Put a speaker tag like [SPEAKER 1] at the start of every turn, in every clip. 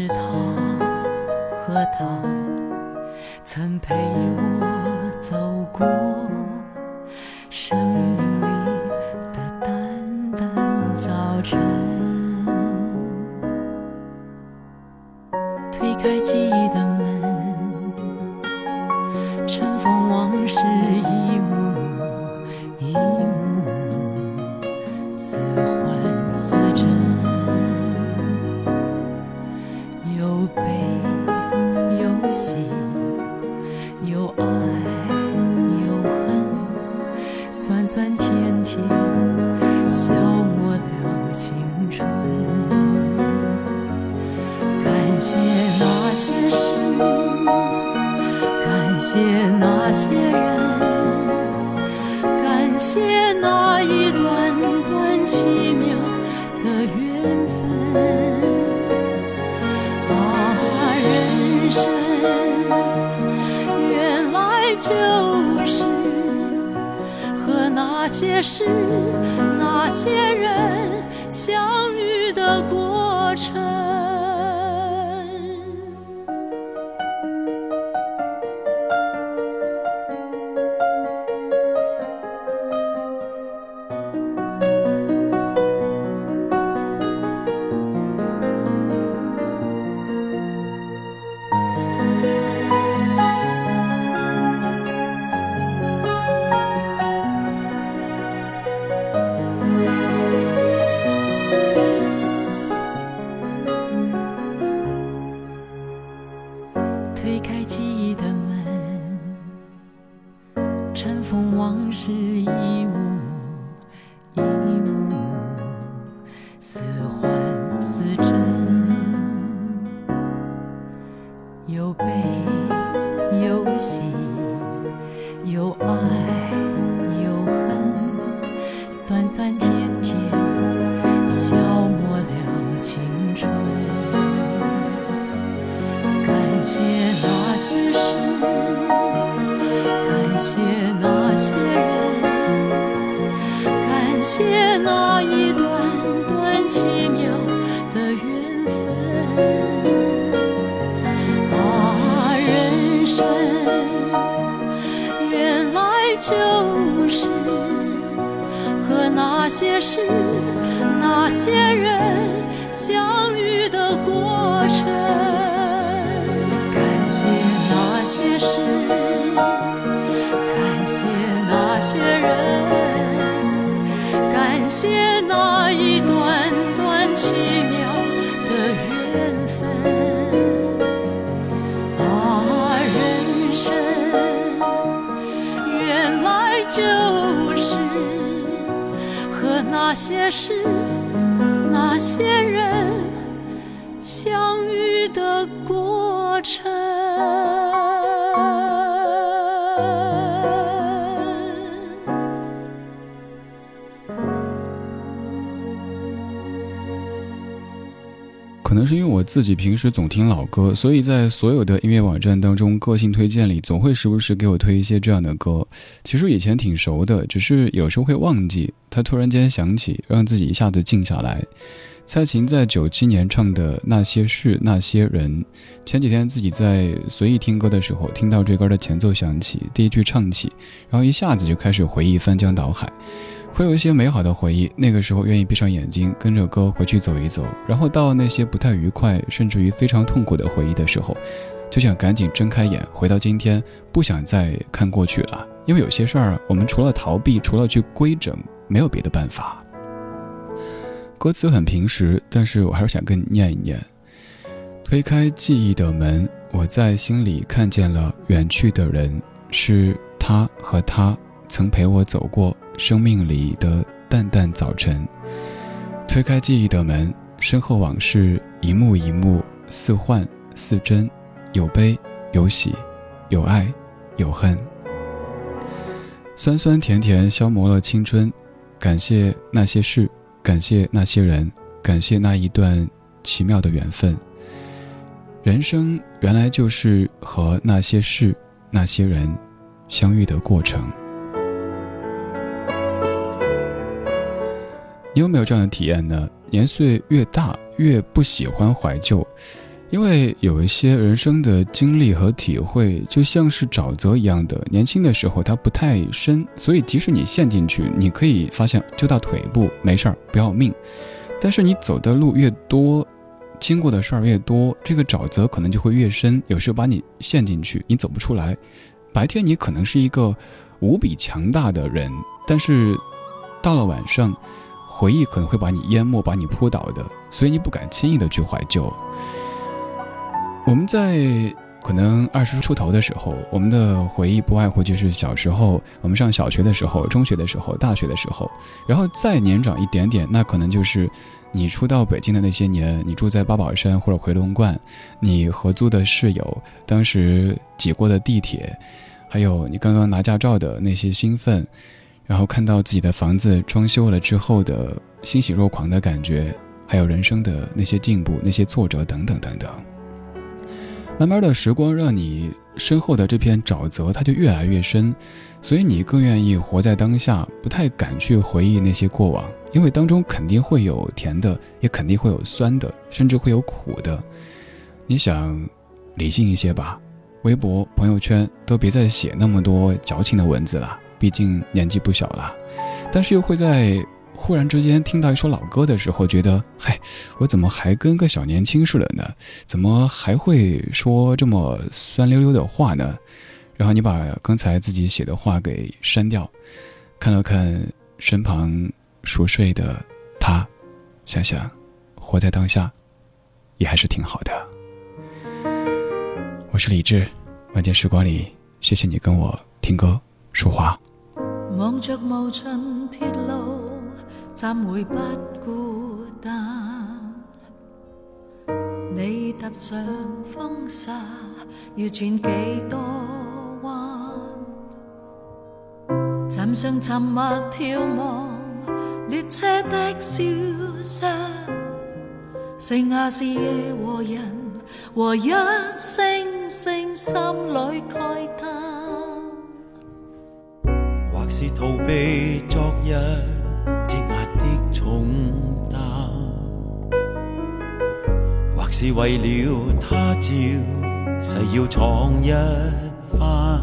[SPEAKER 1] 是他和他曾陪我走过生命里的淡淡早晨。推开记忆的门些事，感谢那些人，感谢那一段段奇妙的缘分。啊，人生原来就是和那些事、那些人相遇的过程是、那些人相遇的过程。感谢那些事，感谢那些人，感谢那一段段奇妙的缘分。啊，人生原来就那些事、那些人相遇的过程。
[SPEAKER 2] 是因为我自己平时总听老歌，所以在所有的音乐网站当中，个性推荐里总会时不时给我推一些这样的歌。其实以前挺熟的，只是有时候会忘记，它突然间响起，让自己一下子静下来。蔡琴在九七年唱的《那些事那些人》，前几天自己在随意听歌的时候，听到这歌的前奏响起，第一句唱起，然后一下子就开始回忆，翻江倒海。会有一些美好的回忆，那个时候愿意闭上眼睛，跟着歌回去走一走，然后到那些不太愉快，甚至于非常痛苦的回忆的时候，就想赶紧睁开眼，回到今天，不想再看过去了，因为有些事儿，我们除了逃避，除了去规整，没有别的办法。歌词很平实，但是我还是想跟你念一念。推开记忆的门，我在心里看见了远去的人，是他和他曾陪我走过。生命里的淡淡早晨，推开记忆的门，身后往事一幕一幕，似幻似真，有悲有喜，有爱有恨，酸酸甜甜消磨了青春。感谢那些事，感谢那些人，感谢那一段奇妙的缘分。人生原来就是和那些事、那些人相遇的过程。你有没有这样的体验呢？年岁越大，越不喜欢怀旧，因为有一些人生的经历和体会，就像是沼泽一样的。年轻的时候它不太深，所以即使你陷进去，你可以发现就到腿部，没事儿，不要命。但是你走的路越多，经过的事儿越多，这个沼泽可能就会越深，有时候把你陷进去，你走不出来。白天你可能是一个无比强大的人，但是到了晚上。回忆可能会把你淹没，把你扑倒的，所以你不敢轻易的去怀旧。我们在可能二十出头的时候，我们的回忆不外乎就是小时候，我们上小学的时候、中学的时候、大学的时候，然后再年长一点点，那可能就是你初到北京的那些年，你住在八宝山或者回龙观，你合租的室友，当时挤过的地铁，还有你刚刚拿驾照的那些兴奋。然后看到自己的房子装修了之后的欣喜若狂的感觉，还有人生的那些进步、那些挫折等等等等。慢慢的时光让你身后的这片沼泽它就越来越深，所以你更愿意活在当下，不太敢去回忆那些过往，因为当中肯定会有甜的，也肯定会有酸的，甚至会有苦的。你想理性一些吧，微博、朋友圈都别再写那么多矫情的文字了。毕竟年纪不小了，但是又会在忽然之间听到一首老歌的时候，觉得嗨，我怎么还跟个小年轻似的呢？怎么还会说这么酸溜溜的话呢？然后你把刚才自己写的话给删掉，看了看身旁熟睡的他，想想活在当下，也还是挺好的。我是李志，晚间时光里，谢谢你跟我听歌说话。
[SPEAKER 1] 望着无尽铁路，怎会不孤单。你踏上风沙，要转几多弯？站上沉默眺望列车的消失，剩下是夜和人和一声声心里慨叹。
[SPEAKER 3] 或是逃避昨日重担，或是为了他朝誓要闯一番，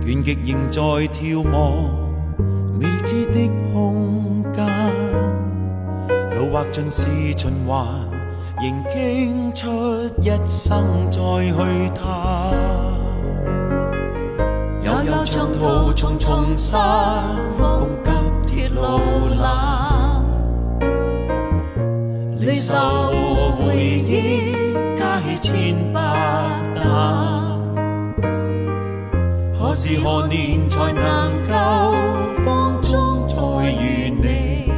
[SPEAKER 3] 倦极仍在眺望未知的空间，路或尽是循环，仍倾出一生再去探。长途重重山路冷，离愁和回忆皆千百担。何时何年才能够放纵再遇你？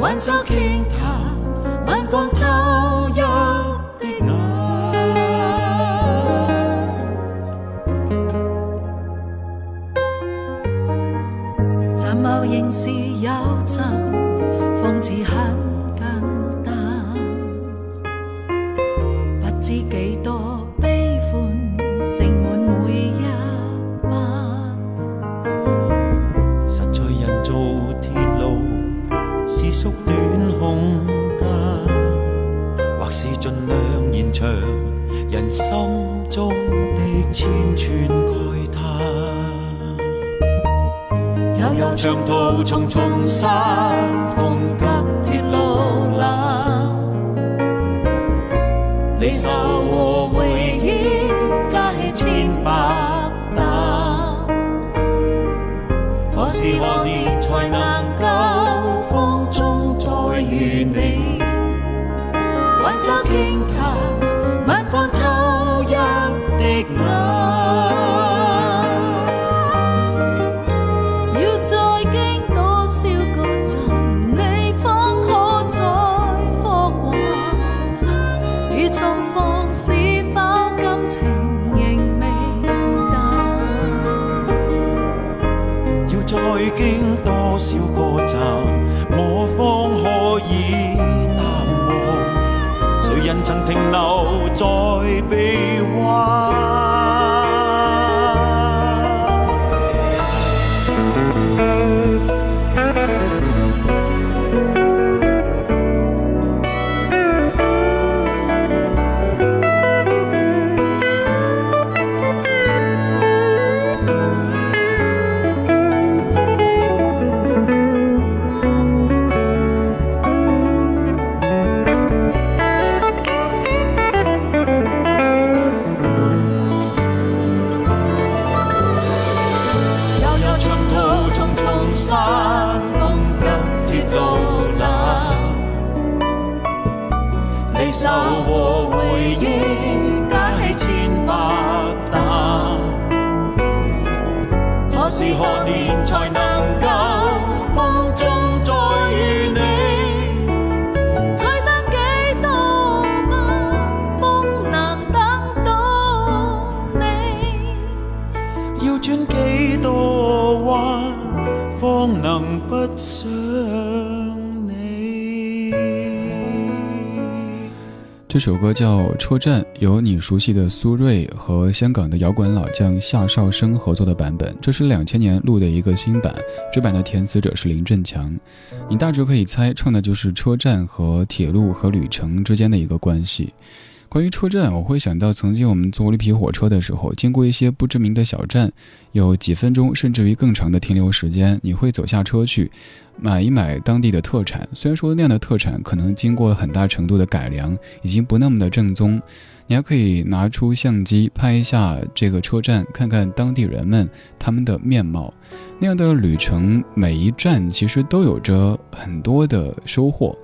[SPEAKER 3] 挽袖倾谈，吻光偷
[SPEAKER 2] 这首歌叫《车站》，由你熟悉的苏芮和香港的摇滚老将夏绍生合作的版本。这是两千年录的一个新版，这版的填词者是林振强。你大致可以猜，唱的就是车站和铁路和旅程之间的一个关系。关于车站，我会想到曾经我们坐绿皮火车的时候，经过一些不知名的小站，有几分钟甚至于更长的停留时间，你会走下车去买一买当地的特产。虽然说那样的特产可能经过了很大程度的改良，已经不那么的正宗，你还可以拿出相机拍一下这个车站，看看当地人们他们的面貌。那样的旅程，每一站其实都有着很多的收获。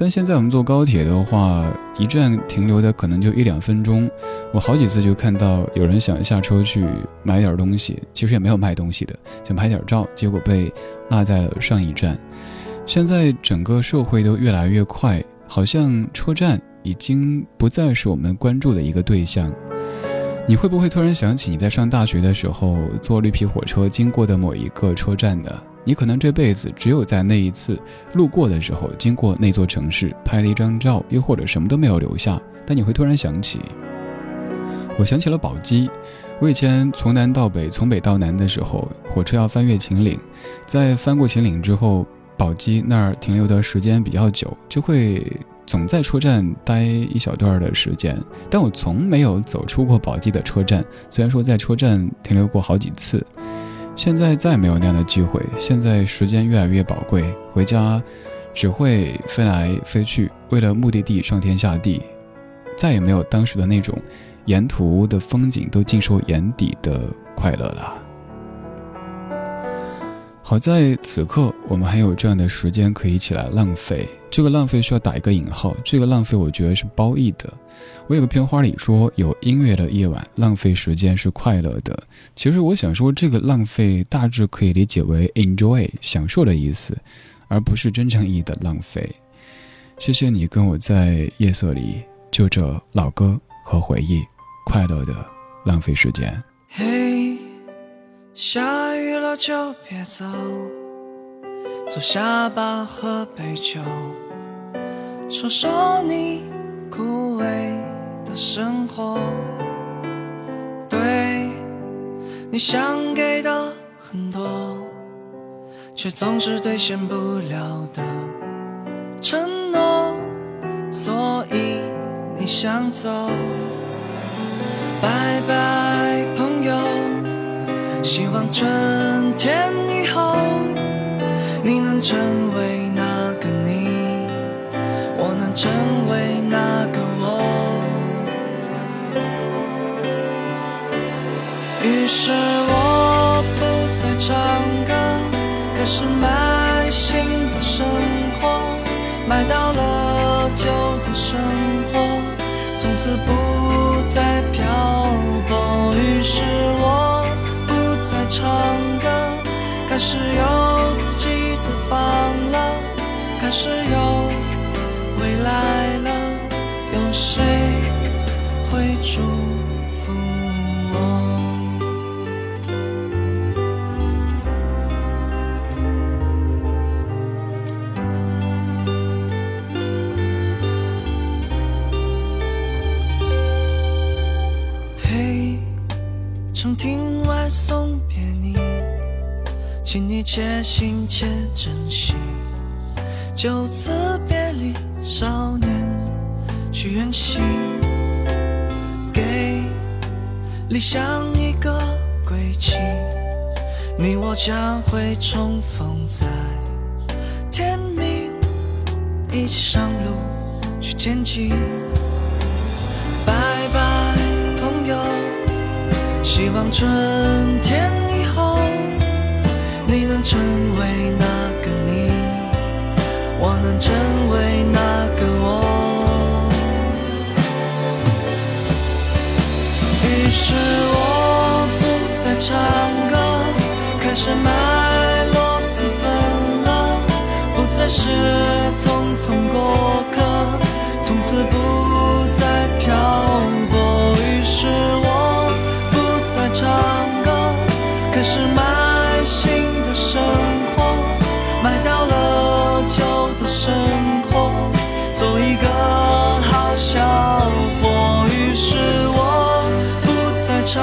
[SPEAKER 2] 但现在我们坐高铁的话，一站停留的可能就一两分钟。我好几次就看到有人想下车去买点东西，其实也没有卖东西的，想拍点照，结果被落在了上一站。现在整个社会都越来越快，好像车站已经不再是我们关注的一个对象。你会不会突然想起你在上大学的时候坐绿皮火车经过的某一个车站呢？你可能这辈子只有在那一次路过的时候经过那座城市拍了一张照，又或者什么都没有留下，但你会突然想起。我想起了宝鸡，我以前从南到北，从北到南的时候，火车要翻越秦岭，在翻过秦岭之后，宝鸡那儿停留的时间比较久，就会总在车站待一小段的时间。但我从没有走出过宝鸡的车站，虽然说在车站停留过好几次。现在再没有那样的机会，现在时间越来越宝贵，回家只会飞来飞去，为了目的地上天下地，再也没有当时的那种沿途的风景都尽收眼底的快乐了。好在此刻我们还有这样的时间可以一起来浪费，这个浪费需要打一个引号，这个浪费我觉得是褒义的。我有个片花里说，有音乐的夜晚，浪费时间是快乐的。其实我想说，这个浪费大致可以理解为 enjoy 享受的意思，而不是真正意义的浪费。谢谢你跟我在夜色里就着老歌和回忆，快乐的浪费时间。
[SPEAKER 4] 嘿，下雨了就别走，坐下吧，喝杯酒，说说你枯萎的生活。对你想给的很多，却总是兑现不了的承诺，所以你想走。希望春天以后，你能成为那个你，我能成为那个我。于是我不再唱歌，开始买新的生活，买到了旧的生活，从此不再漂泊。于是我唱歌，开始有自己的房了，开始有未来了，有谁会祝且行且珍惜。就此别离，少年去远行，给理想一个归期。你我将会重逢在天明，一起上路去前进。拜拜，朋友，希望春天以后你能成为那个你，我能成为那个我。于是我不再唱歌。开始卖螺蛳粉了，不再是匆匆过客，从此不再漂泊。于是我不再唱歌，开始卖新的生活，卖掉了旧的生活，做一个好小伙。于是我不再唱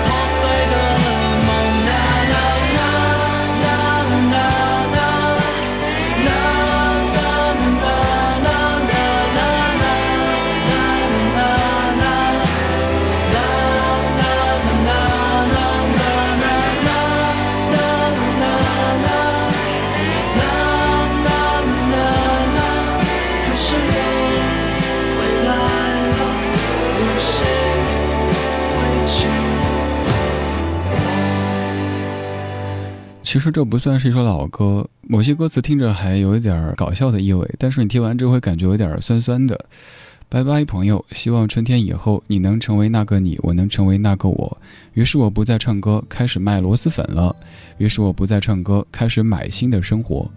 [SPEAKER 2] 其实这不算是一首老歌，某些歌词听着还有一点搞笑的意味，但是你听完之后会感觉有点酸酸的。拜拜，朋友，希望春天以后你能成为那个你，我能成为那个我。于是我不再唱歌，开始卖螺蛳粉了。于是我不再唱歌，开始买新的生活，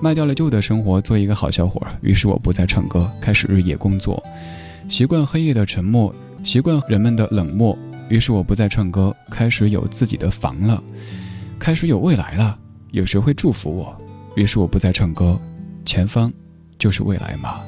[SPEAKER 2] 卖掉了旧的生活，做一个好小伙。于是我不再唱歌，开始日夜工作，习惯黑夜的沉默，习惯人们的冷漠。于是我不再唱歌，开始有自己的房了。开始有未来了，有谁会祝福我？于是我不再唱歌，前方就是未来嘛？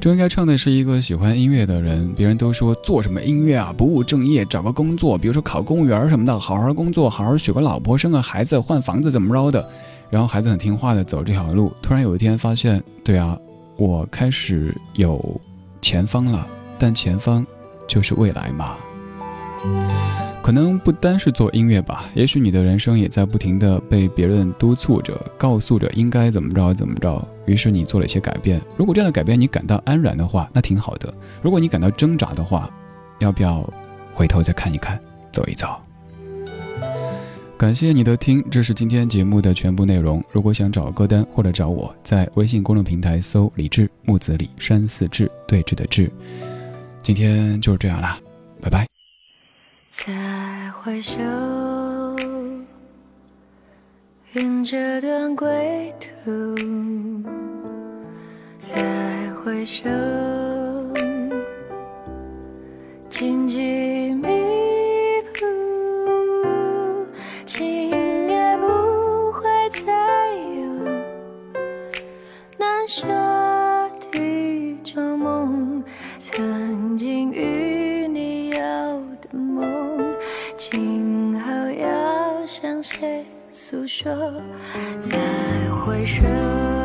[SPEAKER 2] 这应该唱的是一个喜欢音乐的人。别人都说做什么音乐啊，不务正业，找个工作，比如说考公务员什么的，好好工作，好好娶个老婆，生个孩子，换房子，怎么着的？然后孩子很听话的走这条路。突然有一天发现，对啊，我开始有前方了，但前方就是未来嘛？可能不单是做音乐吧，也许你的人生也在不停的被别人督促着，告诉着应该怎么着怎么着。于是你做了一些改变。如果这样的改变你感到安然的话，那挺好的。如果你感到挣扎的话，要不要回头再看一看，走一走？感谢你的听，这是今天节目的全部内容。如果想找歌单或者找我，在微信公众平台搜“李志木子李山寺志对峙的志”。今天就是这样啦，拜拜。
[SPEAKER 5] 再回首，愿这段归途。再回首，荆棘着再回首。